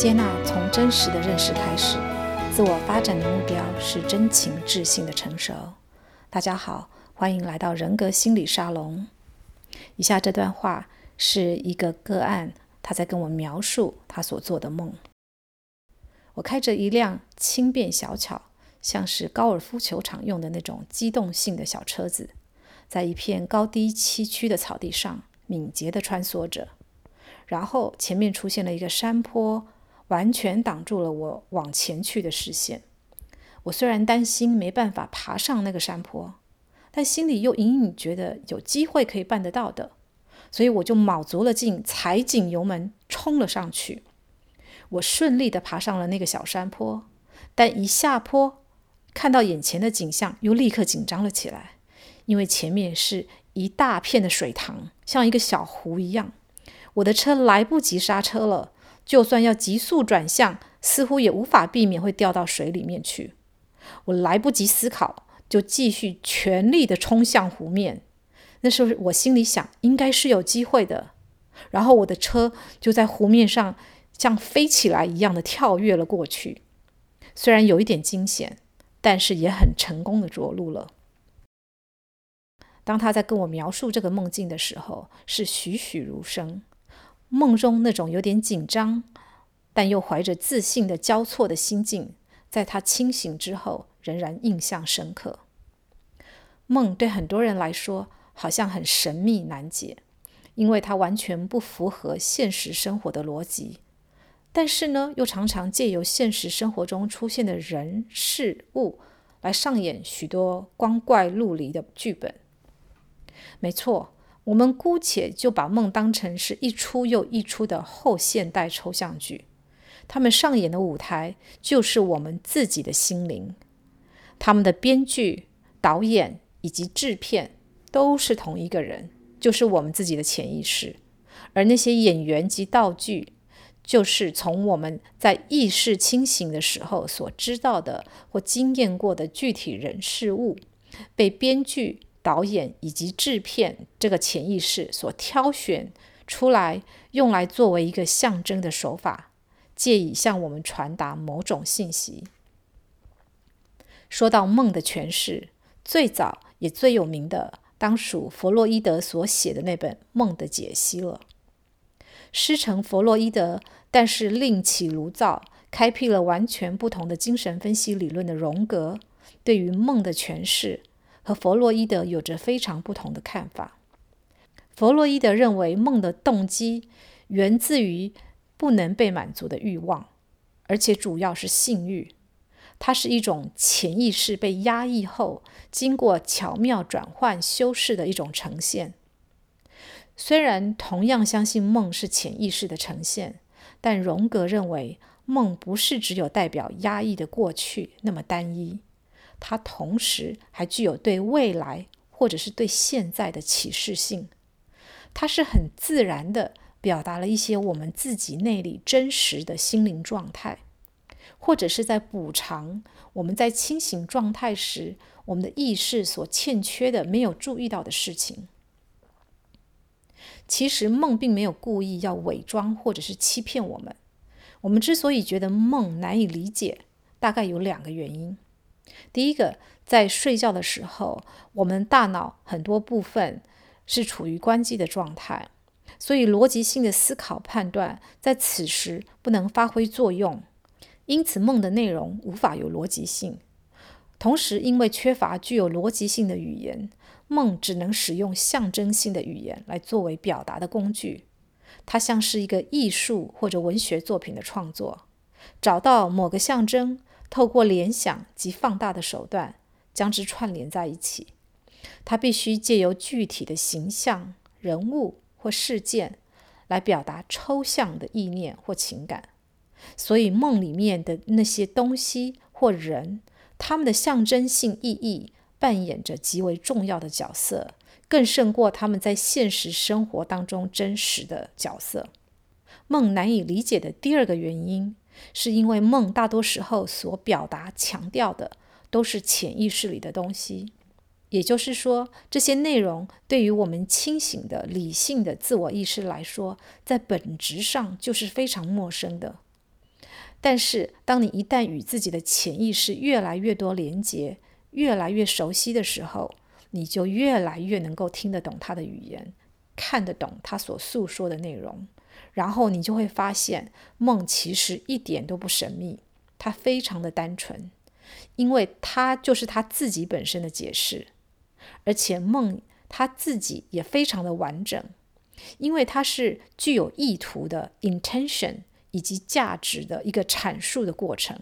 接纳从真实的认识开始，自我发展的目标是真情智性的成熟。大家好，欢迎来到人格心理沙龙。以下这段话是一个个案，他在跟我描述他所做的梦。我开着一辆轻便小巧，像是高尔夫球场用的那种机动性的小车子，在一片高低崎岖的草地上敏捷地穿梭着。然后前面出现了一个山坡。完全挡住了我往前去的视线。我虽然担心没办法爬上那个山坡，但心里又隐隐觉得有机会可以办得到的，所以我就卯足了劲，踩紧油门冲了上去。我顺利地爬上了那个小山坡，但一下坡，看到眼前的景象，又立刻紧张了起来，因为前面是一大片的水塘，像一个小湖一样。我的车来不及刹车了。就算要急速转向，似乎也无法避免会掉到水里面去。我来不及思考，就继续全力地冲向湖面。那时候我心里想，应该是有机会的。然后我的车就在湖面上像飞起来一样的跳跃了过去。虽然有一点惊险，但是也很成功的着陆了。当他在跟我描述这个梦境的时候，是栩栩如生。梦中那种有点紧张，但又怀着自信的交错的心境，在他清醒之后仍然印象深刻。梦对很多人来说好像很神秘难解，因为它完全不符合现实生活的逻辑，但是呢，又常常借由现实生活中出现的人事物来上演许多光怪陆离的剧本。没错。我们姑且就把梦当成是一出又一出的后现代抽象剧，他们上演的舞台就是我们自己的心灵。他们的编剧、导演以及制片都是同一个人，就是我们自己的潜意识。而那些演员及道具，就是从我们在意识清醒的时候所知道的或经验过的具体人事物，被编剧。导演以及制片这个潜意识所挑选出来，用来作为一个象征的手法，借以向我们传达某种信息。说到梦的诠释，最早也最有名的，当属弗洛伊德所写的那本《梦的解析》了。师承弗洛伊德，但是另起炉灶，开辟了完全不同的精神分析理论的荣格，对于梦的诠释。和弗洛伊德有着非常不同的看法。弗洛伊德认为梦的动机源自于不能被满足的欲望，而且主要是性欲。它是一种潜意识被压抑后，经过巧妙转换修饰的一种呈现。虽然同样相信梦是潜意识的呈现，但荣格认为梦不是只有代表压抑的过去那么单一。它同时还具有对未来或者是对现在的启示性，它是很自然的表达了一些我们自己内里真实的心灵状态，或者是在补偿我们在清醒状态时我们的意识所欠缺的、没有注意到的事情。其实梦并没有故意要伪装或者是欺骗我们。我们之所以觉得梦难以理解，大概有两个原因。第一个，在睡觉的时候，我们大脑很多部分是处于关机的状态，所以逻辑性的思考判断在此时不能发挥作用，因此梦的内容无法有逻辑性。同时，因为缺乏具有逻辑性的语言，梦只能使用象征性的语言来作为表达的工具。它像是一个艺术或者文学作品的创作，找到某个象征。透过联想及放大的手段将之串联在一起，它必须借由具体的形象、人物或事件来表达抽象的意念或情感。所以梦里面的那些东西或人，他们的象征性意义扮演着极为重要的角色，更胜过他们在现实生活当中真实的角色。梦难以理解的第二个原因，是因为梦大多时候所表达、强调的都是潜意识里的东西，也就是说，这些内容对于我们清醒的、理性的自我意识来说，在本质上就是非常陌生的。但是，当你一旦与自己的潜意识越来越多连接，越来越熟悉的时候，你就越来越能够听得懂他的语言，看得懂他所诉说的内容。然后你就会发现，梦其实一点都不神秘，它非常的单纯，因为它就是他自己本身的解释，而且梦他自己也非常的完整，因为它是具有意图的 intention。以及价值的一个阐述的过程。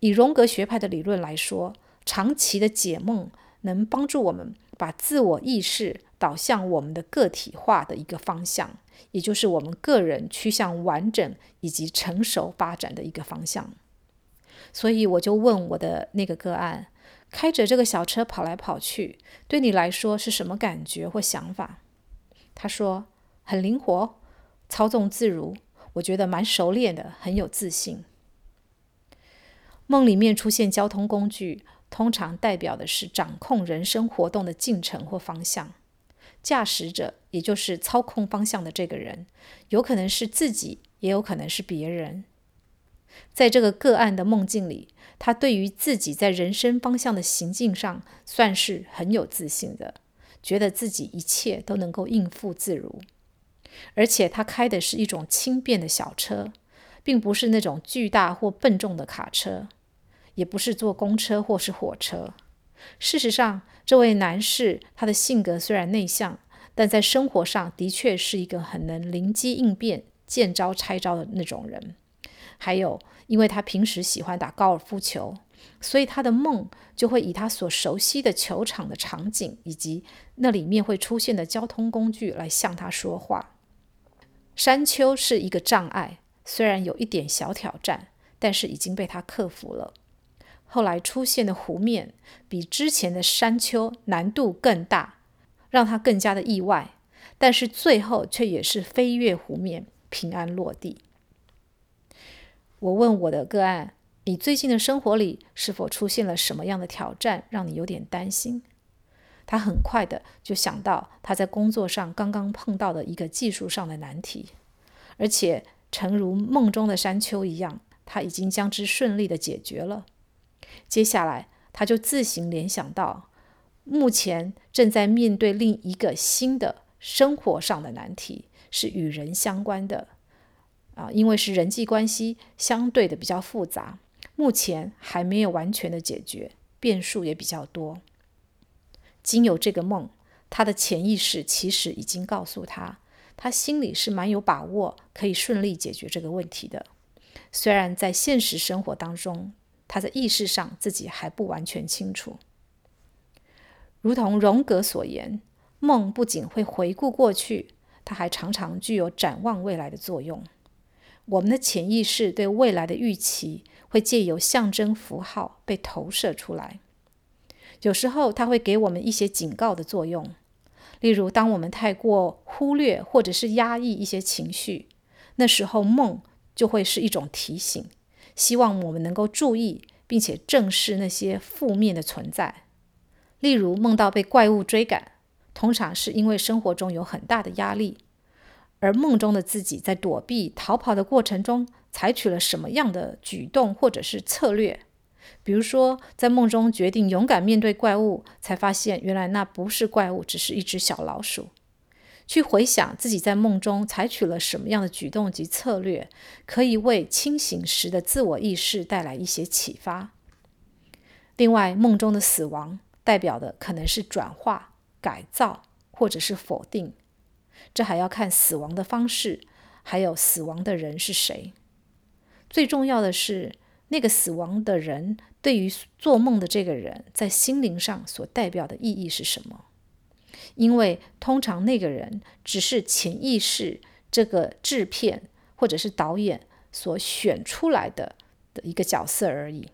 以荣格学派的理论来说，长期的解梦能帮助我们把自我意识导向我们的个体化的一个方向，也就是我们个人趋向完整以及成熟发展的一个方向。所以我就问我的那个个案，开着这个小车跑来跑去，对你来说是什么感觉或想法？他说很灵活，操纵自如。我觉得蛮熟练的，很有自信。梦里面出现交通工具，通常代表的是掌控人生活动的进程或方向。驾驶者，也就是操控方向的这个人，有可能是自己，也有可能是别人。在这个个案的梦境里，他对于自己在人生方向的行进上，算是很有自信的，觉得自己一切都能够应付自如。而且他开的是一种轻便的小车，并不是那种巨大或笨重的卡车，也不是坐公车或是火车。事实上，这位男士他的性格虽然内向，但在生活上的确是一个很能灵机应变、见招拆招的那种人。还有，因为他平时喜欢打高尔夫球，所以他的梦就会以他所熟悉的球场的场景以及那里面会出现的交通工具来向他说话。山丘是一个障碍，虽然有一点小挑战，但是已经被他克服了。后来出现的湖面比之前的山丘难度更大，让他更加的意外，但是最后却也是飞越湖面，平安落地。我问我的个案：“你最近的生活里是否出现了什么样的挑战，让你有点担心？”他很快的就想到他在工作上刚刚碰到的一个技术上的难题，而且诚如梦中的山丘一样，他已经将之顺利的解决了。接下来，他就自行联想到，目前正在面对另一个新的生活上的难题，是与人相关的，啊，因为是人际关系相对的比较复杂，目前还没有完全的解决，变数也比较多。经有这个梦，他的潜意识其实已经告诉他，他心里是蛮有把握可以顺利解决这个问题的。虽然在现实生活当中，他在意识上自己还不完全清楚。如同荣格所言，梦不仅会回顾过去，它还常常具有展望未来的作用。我们的潜意识对未来的预期会借由象征符号被投射出来。有时候，它会给我们一些警告的作用。例如，当我们太过忽略或者是压抑一些情绪，那时候梦就会是一种提醒，希望我们能够注意并且正视那些负面的存在。例如，梦到被怪物追赶，通常是因为生活中有很大的压力，而梦中的自己在躲避、逃跑的过程中，采取了什么样的举动或者是策略。比如说，在梦中决定勇敢面对怪物，才发现原来那不是怪物，只是一只小老鼠。去回想自己在梦中采取了什么样的举动及策略，可以为清醒时的自我意识带来一些启发。另外，梦中的死亡代表的可能是转化、改造或者是否定，这还要看死亡的方式，还有死亡的人是谁。最重要的是，那个死亡的人对于做梦的这个人在心灵上所代表的意义是什么？因为通常那个人只是潜意识这个制片或者是导演所选出来的的一个角色而已。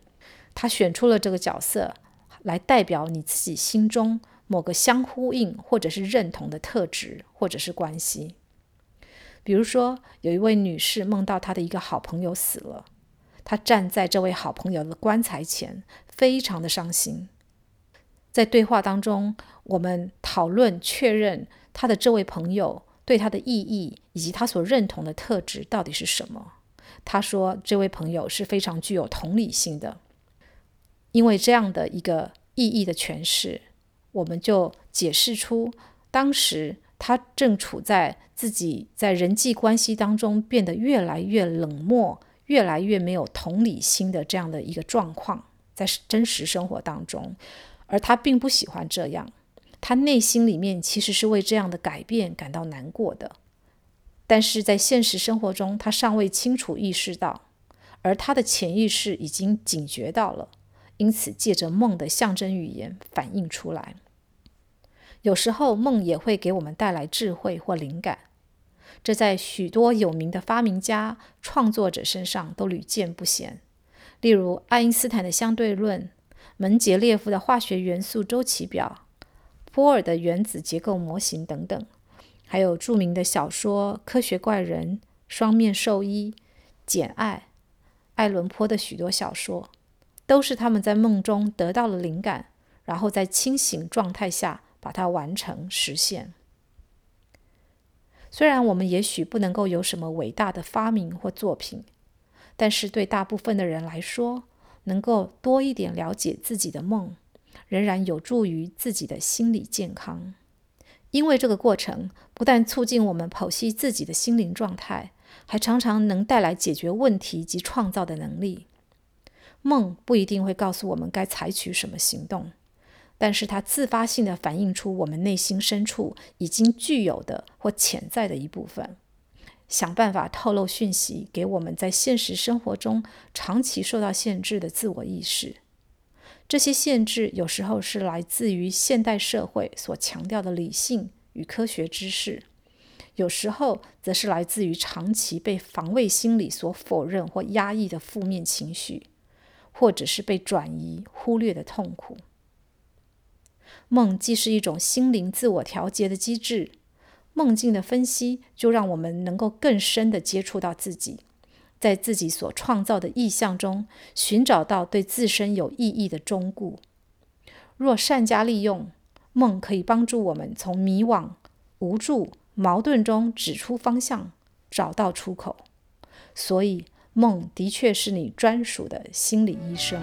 他选出了这个角色来代表你自己心中某个相呼应或者是认同的特质或者是关系。比如说，有一位女士梦到她的一个好朋友死了。她站在这位好朋友的棺材前，非常的伤心。在对话当中，我们讨论确认他的这位朋友对他的意义以及他所认同的特质到底是什么，他说这位朋友是非常具有同理心的，因为这样的一个意义的诠释，我们就解释出当时他正处在自己在人际关系当中变得越来越冷漠。越来越没有同理心的这样的一个状况，在真实生活当中，而他并不喜欢这样，他内心里面其实是为这样的改变感到难过的，但是在现实生活中，他尚未清楚意识到，而他的潜意识已经警觉到了，因此借着梦的象征语言反映出来。有时候梦也会给我们带来智慧或灵感。这在许多有名的发明家、创作者身上都屡见不鲜，例如爱因斯坦的相对论、门捷列夫的化学元素周期表、波尔的原子结构模型等等，还有著名的小说《科学怪人》、《双面兽医》、《简爱》、爱伦坡的许多小说，都是他们在梦中得到了灵感，然后在清醒状态下把它完成实现。虽然我们也许不能够有什么伟大的发明或作品，但是对大部分的人来说，能够多一点了解自己的梦，仍然有助于自己的心理健康。因为这个过程不但促进我们剖析自己的心灵状态，还常常能带来解决问题及创造的能力。梦不一定会告诉我们该采取什么行动。但是它自发性地反映出我们内心深处已经具有的或潜在的一部分，想办法透露讯息给我们在现实生活中长期受到限制的自我意识。这些限制有时候是来自于现代社会所强调的理性与科学知识，有时候则是来自于长期被防卫心理所否认或压抑的负面情绪，或者是被转移、忽略的痛苦。梦既是一种心灵自我调节的机制，梦境的分析就让我们能够更深地接触到自己，在自己所创造的意象中寻找到对自身有意义的忠固。若善加利用，梦可以帮助我们从迷惘、无助、矛盾中指出方向，找到出口。所以，梦的确是你专属的心理医生。